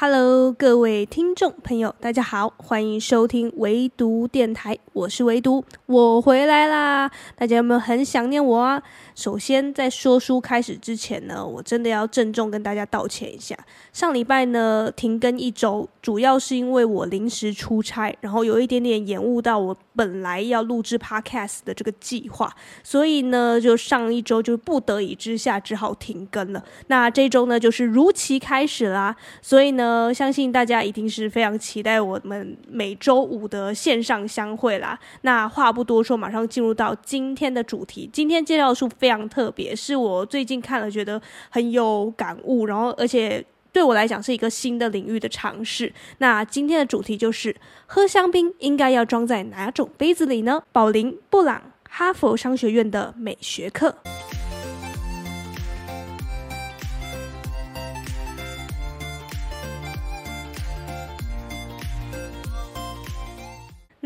Hello，各位听众朋友，大家好，欢迎收听唯独电台，我是唯独，我回来啦！大家有没有很想念我啊？首先，在说书开始之前呢，我真的要郑重跟大家道歉一下。上礼拜呢，停更一周，主要是因为我临时出差，然后有一点点延误到我本来要录制 Podcast 的这个计划，所以呢，就上一周就不得已之下只好停更了。那这周呢，就是如期开始啦，所以呢，呃相信大家一定是非常期待我们每周五的线上相会啦。那话不多说，马上进入到今天的主题。今天介绍的书非常特别，是我最近看了觉得很有感悟，然后而且。对我来讲是一个新的领域的尝试。那今天的主题就是喝香槟应该要装在哪种杯子里呢？宝林·布朗，哈佛商学院的美学课。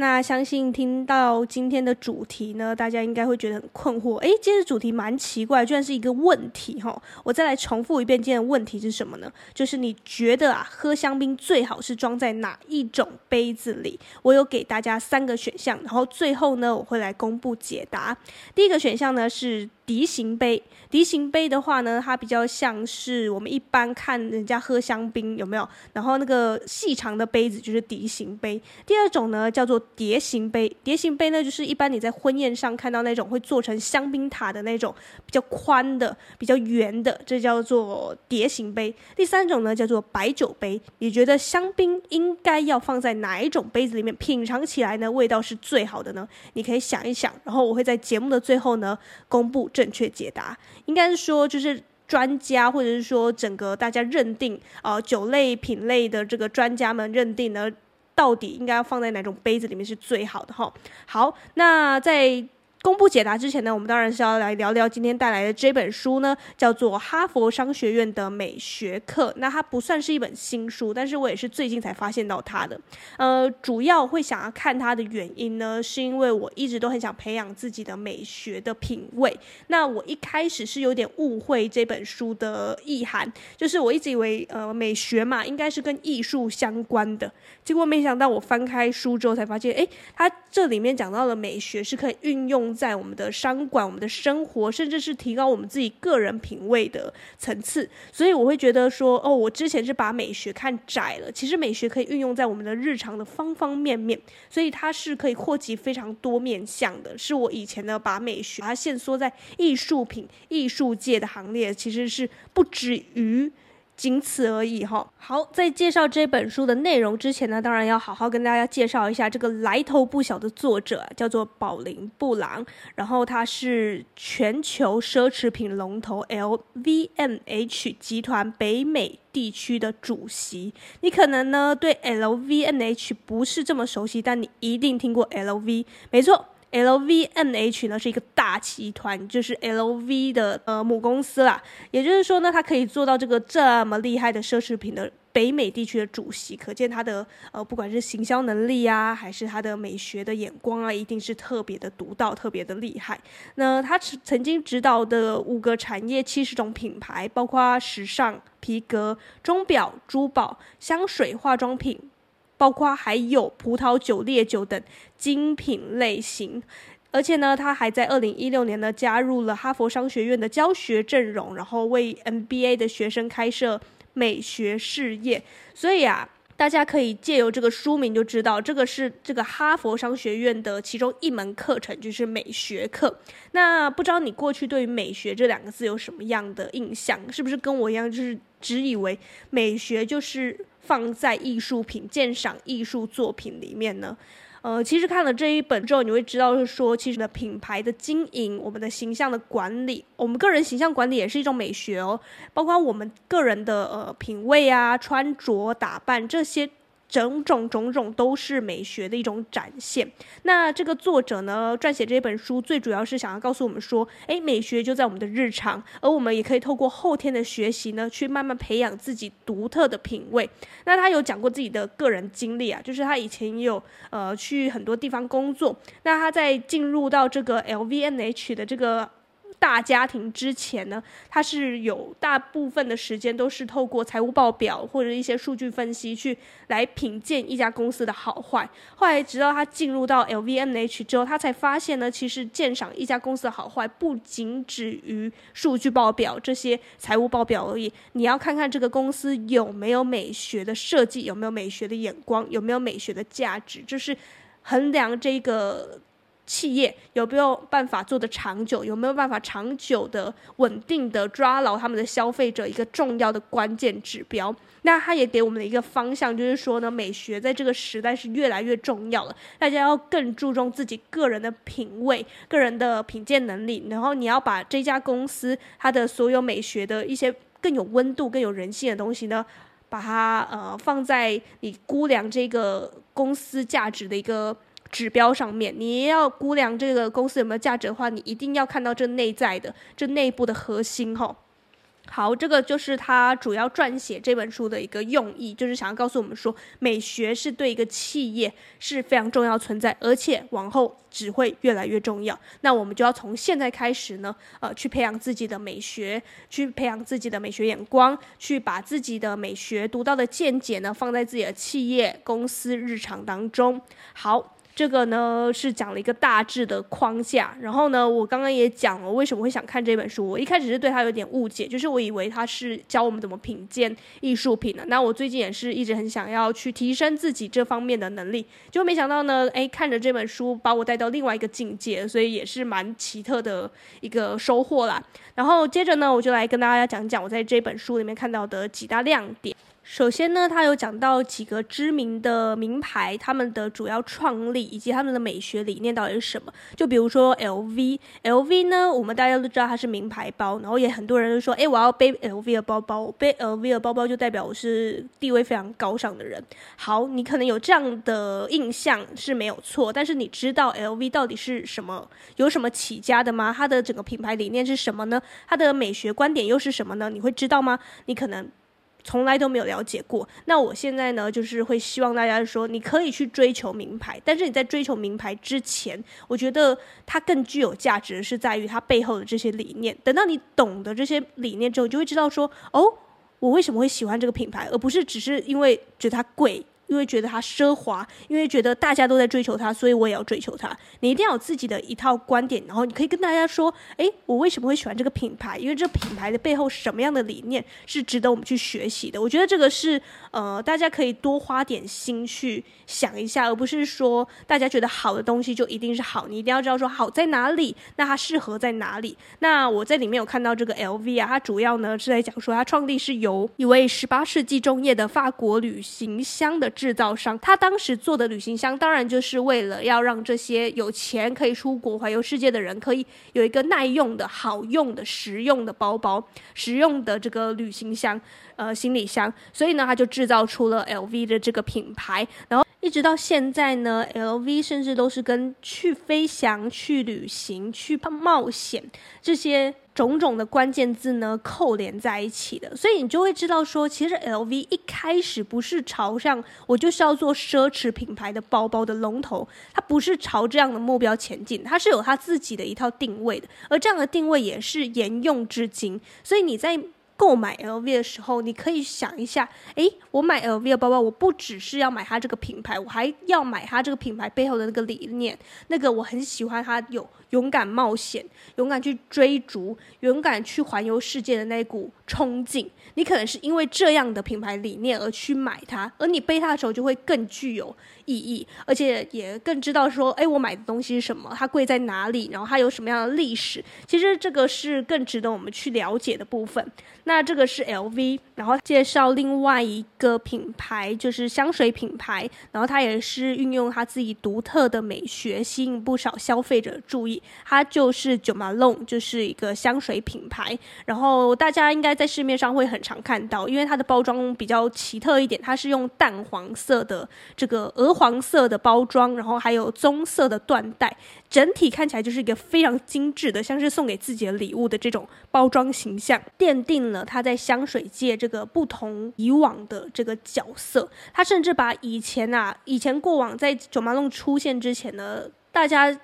那相信听到今天的主题呢，大家应该会觉得很困惑。诶，今天的主题蛮奇怪，居然是一个问题哈！我再来重复一遍，今天的问题是什么呢？就是你觉得啊，喝香槟最好是装在哪一种杯子里？我有给大家三个选项，然后最后呢，我会来公布解答。第一个选项呢是。笛形杯，笛形杯的话呢，它比较像是我们一般看人家喝香槟有没有？然后那个细长的杯子就是笛形杯。第二种呢叫做蝶形杯，蝶形杯呢就是一般你在婚宴上看到那种会做成香槟塔的那种比较宽的、比较圆的，这叫做蝶形杯。第三种呢叫做白酒杯。你觉得香槟应该要放在哪一种杯子里面品尝起来呢？味道是最好的呢？你可以想一想，然后我会在节目的最后呢公布正确解答，应该是说，就是专家或者是说整个大家认定，呃，酒类品类的这个专家们认定呢，到底应该要放在哪种杯子里面是最好的哈。好，那在。公布解答之前呢，我们当然是要来聊聊今天带来的这本书呢，叫做《哈佛商学院的美学课》。那它不算是一本新书，但是我也是最近才发现到它的。呃，主要会想要看它的原因呢，是因为我一直都很想培养自己的美学的品味。那我一开始是有点误会这本书的意涵，就是我一直以为呃美学嘛，应该是跟艺术相关的。结果没想到我翻开书之后才发现，诶，它这里面讲到的美学是可以运用。在我们的商管、我们的生活，甚至是提高我们自己个人品味的层次，所以我会觉得说，哦，我之前是把美学看窄了，其实美学可以运用在我们的日常的方方面面，所以它是可以扩及非常多面向的。是我以前呢把美学把它限缩在艺术品、艺术界的行列，其实是不止于。仅此而已哈。好，在介绍这本书的内容之前呢，当然要好好跟大家介绍一下这个来头不小的作者，叫做宝琳·布朗。然后他是全球奢侈品龙头 LVMH 集团北美地区的主席。你可能呢对 LVMH 不是这么熟悉，但你一定听过 LV，没错。LVMH 呢是一个大集团，就是 LV 的呃母公司啦。也就是说呢，它可以做到这个这么厉害的奢侈品的北美地区的主席，可见它的呃不管是行销能力啊，还是它的美学的眼光啊，一定是特别的独到，特别的厉害。那他曾经指导的五个产业、七十种品牌，包括时尚、皮革、钟表、珠宝、香水、化妆品。包括还有葡萄酒、烈酒等精品类型，而且呢，他还在二零一六年呢加入了哈佛商学院的教学阵容，然后为 MBA 的学生开设美学事业。所以啊，大家可以借由这个书名就知道，这个是这个哈佛商学院的其中一门课程，就是美学课。那不知道你过去对于美学这两个字有什么样的印象？是不是跟我一样，就是只以为美学就是？放在艺术品鉴赏艺术作品里面呢，呃，其实看了这一本之后，你会知道，是说其实的品牌的经营，我们的形象的管理，我们个人形象管理也是一种美学哦，包括我们个人的呃品味啊、穿着打扮这些。种种种种都是美学的一种展现。那这个作者呢，撰写这本书，最主要是想要告诉我们说，诶，美学就在我们的日常，而我们也可以透过后天的学习呢，去慢慢培养自己独特的品味。那他有讲过自己的个人经历啊，就是他以前有呃去很多地方工作。那他在进入到这个 LVMH 的这个大家庭之前呢，他是有大部分的时间都是透过财务报表或者一些数据分析去来品鉴一家公司的好坏。后来直到他进入到 LVMH 之后，他才发现呢，其实鉴赏一家公司的好坏不仅止于数据报表这些财务报表而已，你要看看这个公司有没有美学的设计，有没有美学的眼光，有没有美学的价值，就是衡量这个。企业有没有办法做得长久？有没有办法长久的、稳定的抓牢他们的消费者？一个重要的关键指标。那它也给我们的一个方向，就是说呢，美学在这个时代是越来越重要了。大家要更注重自己个人的品味、个人的品鉴能力，然后你要把这家公司它的所有美学的一些更有温度、更有人性的东西呢，把它呃放在你估量这个公司价值的一个。指标上面，你要估量这个公司有没有价值的话，你一定要看到这内在的、这内部的核心哈。好，这个就是他主要撰写这本书的一个用意，就是想要告诉我们说，美学是对一个企业是非常重要存在，而且往后只会越来越重要。那我们就要从现在开始呢，呃，去培养自己的美学，去培养自己的美学眼光，去把自己的美学独到的见解呢，放在自己的企业、公司日常当中。好。这个呢是讲了一个大致的框架，然后呢，我刚刚也讲了为什么会想看这本书。我一开始是对他有点误解，就是我以为他是教我们怎么品鉴艺术品的。那我最近也是一直很想要去提升自己这方面的能力，就没想到呢，哎，看着这本书把我带到另外一个境界，所以也是蛮奇特的一个收获啦。然后接着呢，我就来跟大家讲讲我在这本书里面看到的几大亮点。首先呢，他有讲到几个知名的名牌，他们的主要创立以及他们的美学理念到底是什么？就比如说 LV，LV 呢，我们大家都知道它是名牌包，然后也很多人都说，哎，我要背 LV 的包包，背 LV 的包包就代表我是地位非常高尚的人。好，你可能有这样的印象是没有错，但是你知道 LV 到底是什么？有什么起家的吗？它的整个品牌理念是什么呢？它的美学观点又是什么呢？你会知道吗？你可能。从来都没有了解过，那我现在呢，就是会希望大家说，你可以去追求名牌，但是你在追求名牌之前，我觉得它更具有价值的是在于它背后的这些理念。等到你懂得这些理念之后，你就会知道说，哦，我为什么会喜欢这个品牌，而不是只是因为觉得它贵。因为觉得它奢华，因为觉得大家都在追求它，所以我也要追求它。你一定要有自己的一套观点，然后你可以跟大家说：“哎，我为什么会喜欢这个品牌？因为这品牌的背后什么样的理念是值得我们去学习的。”我觉得这个是呃，大家可以多花点心去想一下，而不是说大家觉得好的东西就一定是好。你一定要知道说好在哪里，那它适合在哪里。那我在里面有看到这个 LV 啊，它主要呢是在讲说它创立是由一位十八世纪中叶的法国旅行箱的。制造商，他当时做的旅行箱，当然就是为了要让这些有钱可以出国环游世界的人，可以有一个耐用的、好用的、实用的包包，实用的这个旅行箱，呃，行李箱。所以呢，他就制造出了 LV 的这个品牌，然后一直到现在呢，LV 甚至都是跟去飞翔、去旅行、去冒险这些。种种的关键字呢，扣连在一起的，所以你就会知道说，其实 LV 一开始不是朝向我就是要做奢侈品牌的包包的龙头，它不是朝这样的目标前进，它是有它自己的一套定位的，而这样的定位也是沿用至今。所以你在购买 LV 的时候，你可以想一下，诶，我买 LV 的包包，我不只是要买它这个品牌，我还要买它这个品牌背后的那个理念，那个我很喜欢它有。勇敢冒险，勇敢去追逐，勇敢去环游世界的那股冲劲，你可能是因为这样的品牌理念而去买它，而你背它的时候就会更具有意义，而且也更知道说，哎，我买的东西是什么，它贵在哪里，然后它有什么样的历史。其实这个是更值得我们去了解的部分。那这个是 LV，然后介绍另外一个品牌，就是香水品牌，然后它也是运用它自己独特的美学，吸引不少消费者注意。它就是 Jo Malone，就是一个香水品牌。然后大家应该在市面上会很常看到，因为它的包装比较奇特一点，它是用淡黄色的这个鹅黄色的包装，然后还有棕色的缎带，整体看起来就是一个非常精致的，像是送给自己的礼物的这种包装形象，奠定了它在香水界这个不同以往的这个角色。它甚至把以前啊，以前过往在 Jo Malone 出现之前呢，大家。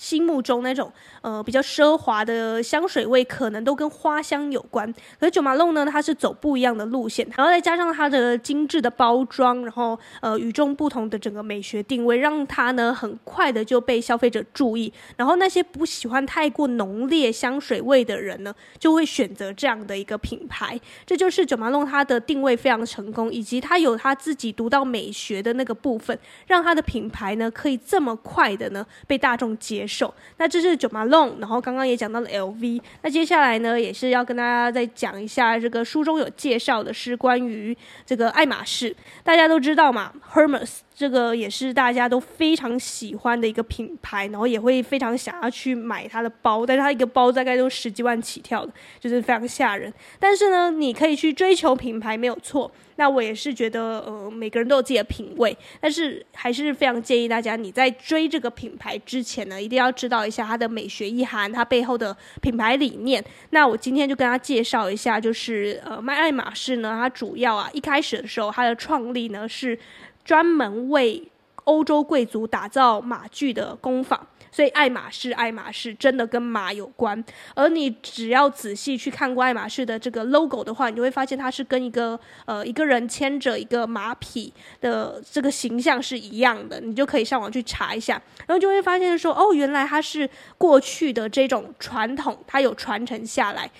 心目中那种呃比较奢华的香水味，可能都跟花香有关。可是九马龙呢，它是走不一样的路线，然后再加上它的精致的包装，然后呃与众不同的整个美学定位，让它呢很快的就被消费者注意。然后那些不喜欢太过浓烈香水味的人呢，就会选择这样的一个品牌。这就是九马龙它的定位非常成功，以及它有它自己独到美学的那个部分，让它的品牌呢可以这么快的呢被大众接受。那这是九马龙然后刚刚也讲到了 LV。那接下来呢，也是要跟大家再讲一下这个书中有介绍的是关于这个爱马仕。大家都知道嘛，Hermes 这个也是大家都非常喜欢的一个品牌，然后也会非常想要去买它的包，但是它一个包大概都十几万起跳的，就是非常吓人。但是呢，你可以去追求品牌没有错。那我也是觉得，呃，每个人都有自己的品味，但是还是非常建议大家，你在追这个品牌之前呢，一定要知道一下它的美学意涵，它背后的品牌理念。那我今天就跟大家介绍一下，就是呃，卖爱马仕呢，它主要啊，一开始的时候，它的创立呢是专门为欧洲贵族打造马具的工坊。所以爱马仕，爱马仕真的跟马有关。而你只要仔细去看过爱马仕的这个 logo 的话，你就会发现它是跟一个呃一个人牵着一个马匹的这个形象是一样的。你就可以上网去查一下，然后就会发现说，哦，原来它是过去的这种传统，它有传承下来，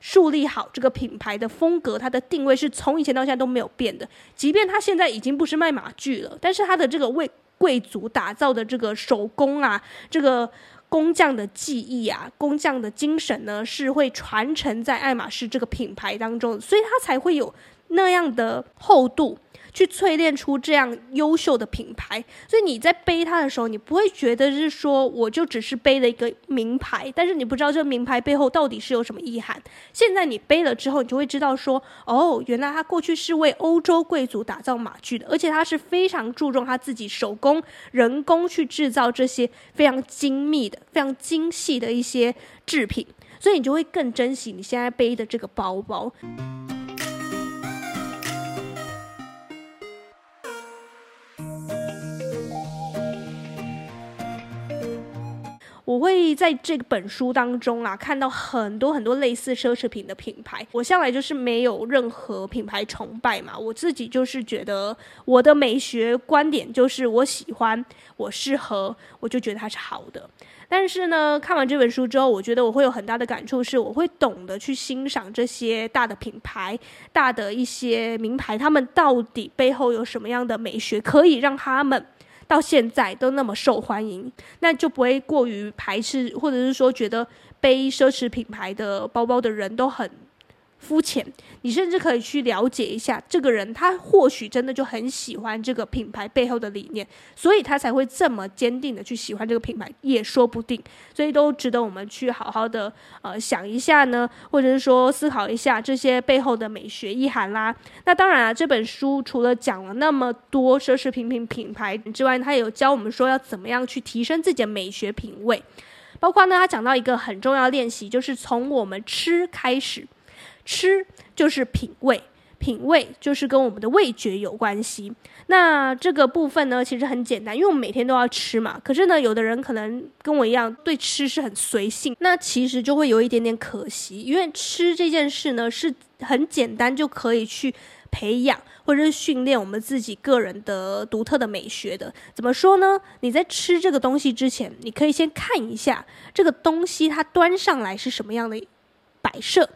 树立好这个品牌的风格，它的定位是从以前到现在都没有变的。即便它现在已经不是卖马具了，但是它的这个为。贵族打造的这个手工啊，这个工匠的技艺啊，工匠的精神呢，是会传承在爱马仕这个品牌当中，所以它才会有那样的厚度。去淬炼出这样优秀的品牌，所以你在背它的时候，你不会觉得是说我就只是背了一个名牌，但是你不知道这个名牌背后到底是有什么意涵。现在你背了之后，你就会知道说，哦，原来他过去是为欧洲贵族打造马具的，而且他是非常注重他自己手工、人工去制造这些非常精密的、非常精细的一些制品，所以你就会更珍惜你现在背的这个包包。我会在这本书当中啊，看到很多很多类似奢侈品的品牌。我向来就是没有任何品牌崇拜嘛，我自己就是觉得我的美学观点就是我喜欢，我适合，我就觉得它是好的。但是呢，看完这本书之后，我觉得我会有很大的感触，是我会懂得去欣赏这些大的品牌、大的一些名牌，他们到底背后有什么样的美学，可以让他们。到现在都那么受欢迎，那就不会过于排斥，或者是说觉得背奢侈品牌的包包的人都很。肤浅，你甚至可以去了解一下这个人，他或许真的就很喜欢这个品牌背后的理念，所以他才会这么坚定的去喜欢这个品牌，也说不定。所以都值得我们去好好的呃想一下呢，或者是说思考一下这些背后的美学意涵啦。那当然啊，这本书除了讲了那么多奢侈品品品牌之外，他也有教我们说要怎么样去提升自己的美学品味，包括呢，他讲到一个很重要的练习，就是从我们吃开始。吃就是品味，品味就是跟我们的味觉有关系。那这个部分呢，其实很简单，因为我们每天都要吃嘛。可是呢，有的人可能跟我一样，对吃是很随性，那其实就会有一点点可惜。因为吃这件事呢，是很简单就可以去培养或者是训练我们自己个人的独特的美学的。怎么说呢？你在吃这个东西之前，你可以先看一下这个东西它端上来是什么样的摆设。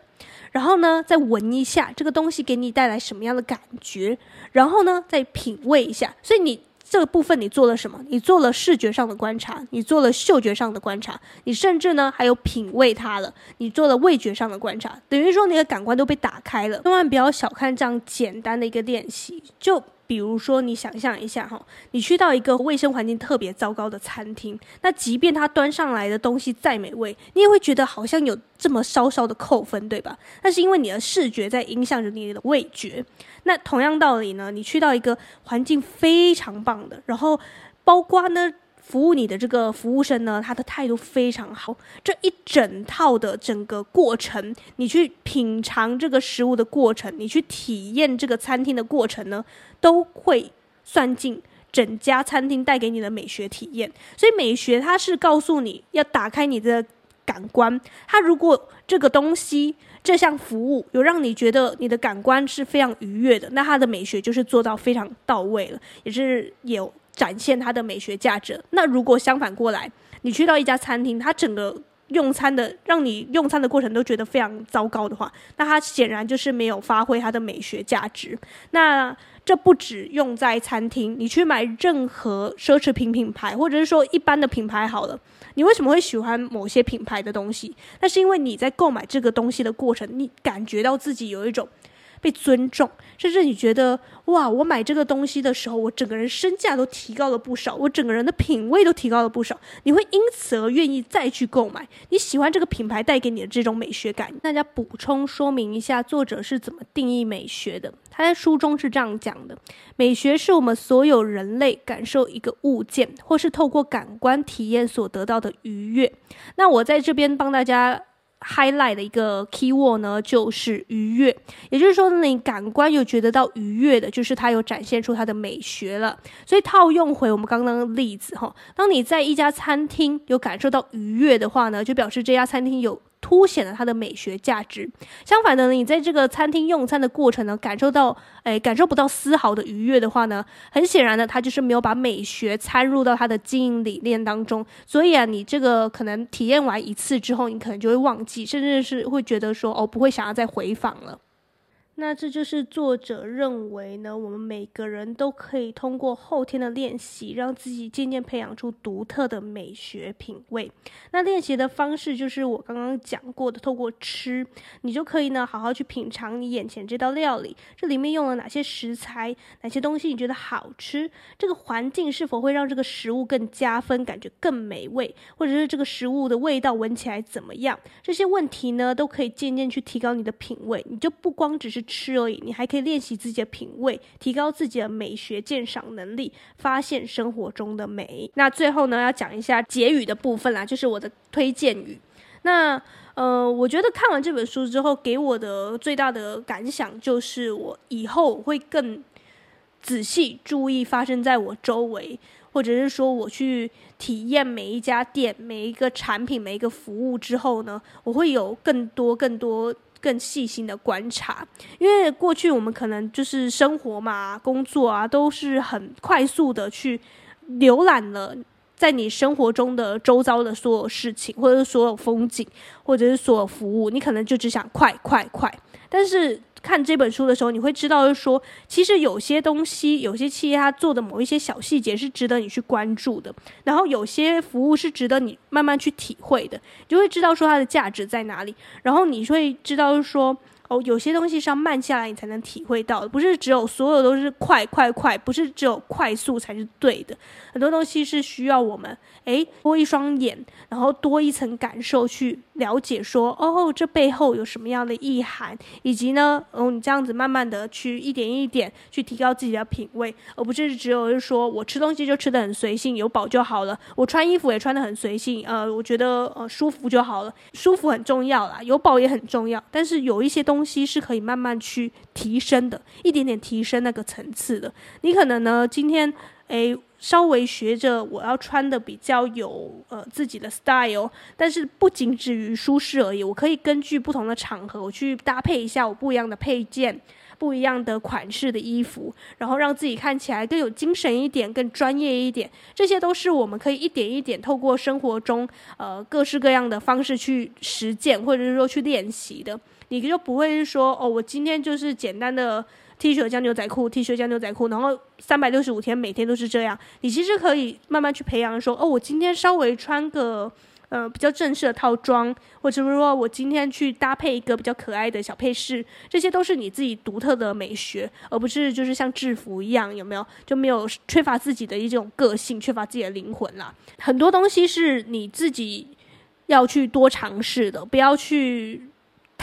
然后呢，再闻一下这个东西给你带来什么样的感觉，然后呢，再品味一下。所以你这个部分你做了什么？你做了视觉上的观察，你做了嗅觉上的观察，你甚至呢还有品味它了。你做了味觉上的观察，等于说你的感官都被打开了。千万不要小看这样简单的一个练习，就。比如说，你想象一下哈，你去到一个卫生环境特别糟糕的餐厅，那即便它端上来的东西再美味，你也会觉得好像有这么稍稍的扣分，对吧？那是因为你的视觉在影响着你的味觉。那同样道理呢，你去到一个环境非常棒的，然后包括呢。服务你的这个服务生呢，他的态度非常好。这一整套的整个过程，你去品尝这个食物的过程，你去体验这个餐厅的过程呢，都会算进整家餐厅带给你的美学体验。所以美学它是告诉你要打开你的感官。它如果这个东西这项服务有让你觉得你的感官是非常愉悦的，那它的美学就是做到非常到位了，也是有展现它的美学价值。那如果相反过来，你去到一家餐厅，它整个用餐的让你用餐的过程都觉得非常糟糕的话，那它显然就是没有发挥它的美学价值。那这不只用在餐厅，你去买任何奢侈品品牌，或者是说一般的品牌好了，你为什么会喜欢某些品牌的东西？那是因为你在购买这个东西的过程，你感觉到自己有一种被尊重，甚至你觉得哇，我买这个东西的时候，我整个人身价都提高了不少，我整个人的品味都提高了不少。你会因此而愿意再去购买，你喜欢这个品牌带给你的这种美学感。大家补充说明一下，作者是怎么定义美学的？他在书中是这样讲的：美学是我们所有人类感受一个物件，或是透过感官体验所得到的愉悦。那我在这边帮大家。Highlight 的一个 keyword 呢，就是愉悦，也就是说，你感官有觉得到愉悦的，就是它有展现出它的美学了。所以套用回我们刚刚的例子哈，当你在一家餐厅有感受到愉悦的话呢，就表示这家餐厅有。凸显了它的美学价值。相反的呢，你在这个餐厅用餐的过程呢，感受到，诶，感受不到丝毫的愉悦的话呢，很显然呢，他就是没有把美学参入到他的经营理念当中。所以啊，你这个可能体验完一次之后，你可能就会忘记，甚至是会觉得说，哦，不会想要再回访了。那这就是作者认为呢，我们每个人都可以通过后天的练习，让自己渐渐培养出独特的美学品味。那练习的方式就是我刚刚讲过的，透过吃，你就可以呢好好去品尝你眼前这道料理，这里面用了哪些食材，哪些东西你觉得好吃，这个环境是否会让这个食物更加分，感觉更美味，或者是这个食物的味道闻起来怎么样？这些问题呢，都可以渐渐去提高你的品味。你就不光只是。吃而已，你还可以练习自己的品味，提高自己的美学鉴赏能力，发现生活中的美。那最后呢，要讲一下结语的部分啦，就是我的推荐语。那呃，我觉得看完这本书之后，给我的最大的感想就是，我以后会更仔细注意发生在我周围，或者是说我去体验每一家店、每一个产品、每一个服务之后呢，我会有更多、更多。更细心的观察，因为过去我们可能就是生活嘛、工作啊，都是很快速的去浏览了在你生活中的周遭的所有事情，或者是所有风景，或者是所有服务，你可能就只想快快快，但是。看这本书的时候，你会知道，就是说，其实有些东西，有些企业它做的某一些小细节是值得你去关注的，然后有些服务是值得你慢慢去体会的，你就会知道说它的价值在哪里，然后你会知道就是说。哦，有些东西是要慢下来，你才能体会到的，不是只有所有都是快快快，不是只有快速才是对的。很多东西是需要我们诶多一双眼，然后多一层感受去了解说，哦，这背后有什么样的意涵，以及呢，哦，你这样子慢慢的去一点一点去提高自己的品味，而不是只有是说我吃东西就吃的很随性，有饱就好了，我穿衣服也穿的很随性，呃，我觉得呃舒服就好了，舒服很重要啦，有饱也很重要，但是有一些。东西是可以慢慢去提升的，一点点提升那个层次的。你可能呢，今天诶稍微学着我要穿的比较有呃自己的 style，但是不仅止于舒适而已。我可以根据不同的场合，我去搭配一下我不一样的配件、不一样的款式的衣服，然后让自己看起来更有精神一点、更专业一点。这些都是我们可以一点一点透过生活中呃各式各样的方式去实践，或者是说去练习的。你就不会是说哦，我今天就是简单的 T 恤加牛仔裤，T 恤加牛仔裤，然后三百六十五天每天都是这样。你其实可以慢慢去培养说，哦，我今天稍微穿个呃比较正式的套装，或者说我今天去搭配一个比较可爱的小配饰，这些都是你自己独特的美学，而不是就是像制服一样，有没有？就没有缺乏自己的一种个性，缺乏自己的灵魂啦。很多东西是你自己要去多尝试的，不要去。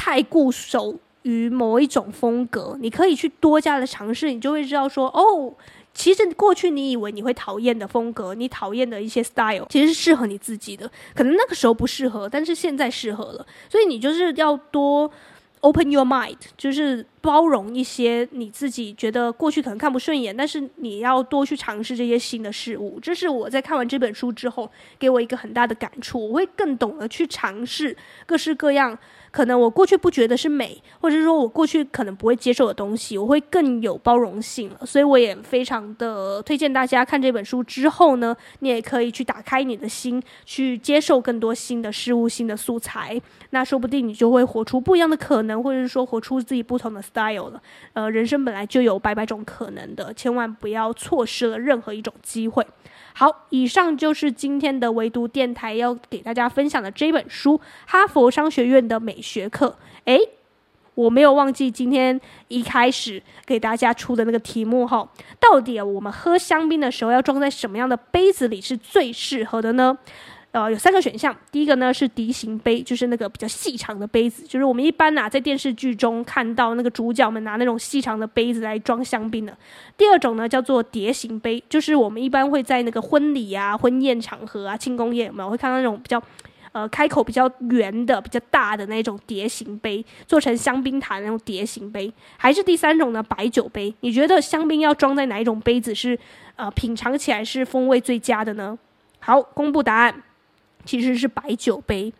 太固守于某一种风格，你可以去多加的尝试，你就会知道说，哦，其实过去你以为你会讨厌的风格，你讨厌的一些 style，其实是适合你自己的。可能那个时候不适合，但是现在适合了。所以你就是要多 open your mind，就是包容一些你自己觉得过去可能看不顺眼，但是你要多去尝试这些新的事物。这是我在看完这本书之后给我一个很大的感触，我会更懂得去尝试各式各样。可能我过去不觉得是美，或者是说我过去可能不会接受的东西，我会更有包容性了。所以我也非常的推荐大家看这本书之后呢，你也可以去打开你的心，去接受更多新的事物、新的素材。那说不定你就会活出不一样的可能，或者是说活出自己不同的 style 了。呃，人生本来就有百百种可能的，千万不要错失了任何一种机会。好，以上就是今天的唯独电台要给大家分享的这本书《哈佛商学院的美学课》。诶，我没有忘记今天一开始给大家出的那个题目哈，到底我们喝香槟的时候要装在什么样的杯子里是最适合的呢？呃，有三个选项。第一个呢是笛形杯，就是那个比较细长的杯子，就是我们一般呐、啊、在电视剧中看到那个主角们拿那种细长的杯子来装香槟的。第二种呢叫做蝶形杯，就是我们一般会在那个婚礼啊、婚宴场合啊、庆功宴有没有会看到那种比较呃开口比较圆的、比较大的那种蝶形杯，做成香槟塔那种蝶形杯。还是第三种呢白酒杯？你觉得香槟要装在哪一种杯子是呃品尝起来是风味最佳的呢？好，公布答案。其实是白酒杯，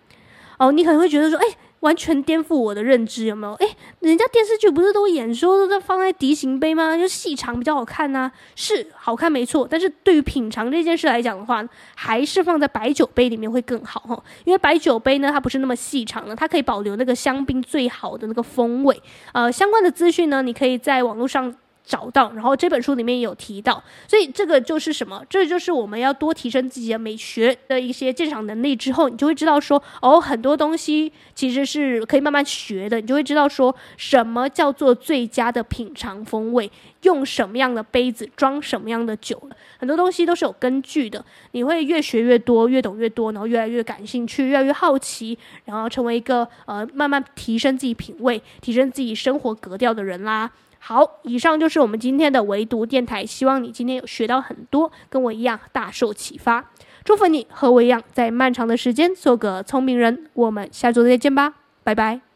哦，你可能会觉得说，哎，完全颠覆我的认知，有没有？哎，人家电视剧不是都演说都在放在笛形杯吗？就细长比较好看呐，是好看没错。但是对于品尝这件事来讲的话，还是放在白酒杯里面会更好哈，因为白酒杯呢，它不是那么细长的，它可以保留那个香槟最好的那个风味。呃，相关的资讯呢，你可以在网络上。找到，然后这本书里面有提到，所以这个就是什么？这就是我们要多提升自己的美学的一些鉴赏能力之后，你就会知道说，哦，很多东西其实是可以慢慢学的。你就会知道说什么叫做最佳的品尝风味，用什么样的杯子装什么样的酒，很多东西都是有根据的。你会越学越多，越懂越多，然后越来越感兴趣，越来越好奇，然后成为一个呃慢慢提升自己品味、提升自己生活格调的人啦。好，以上就是我们今天的唯独电台，希望你今天有学到很多，跟我一样大受启发。祝福你和我一样，在漫长的时间做个聪明人。我们下周再见吧，拜拜。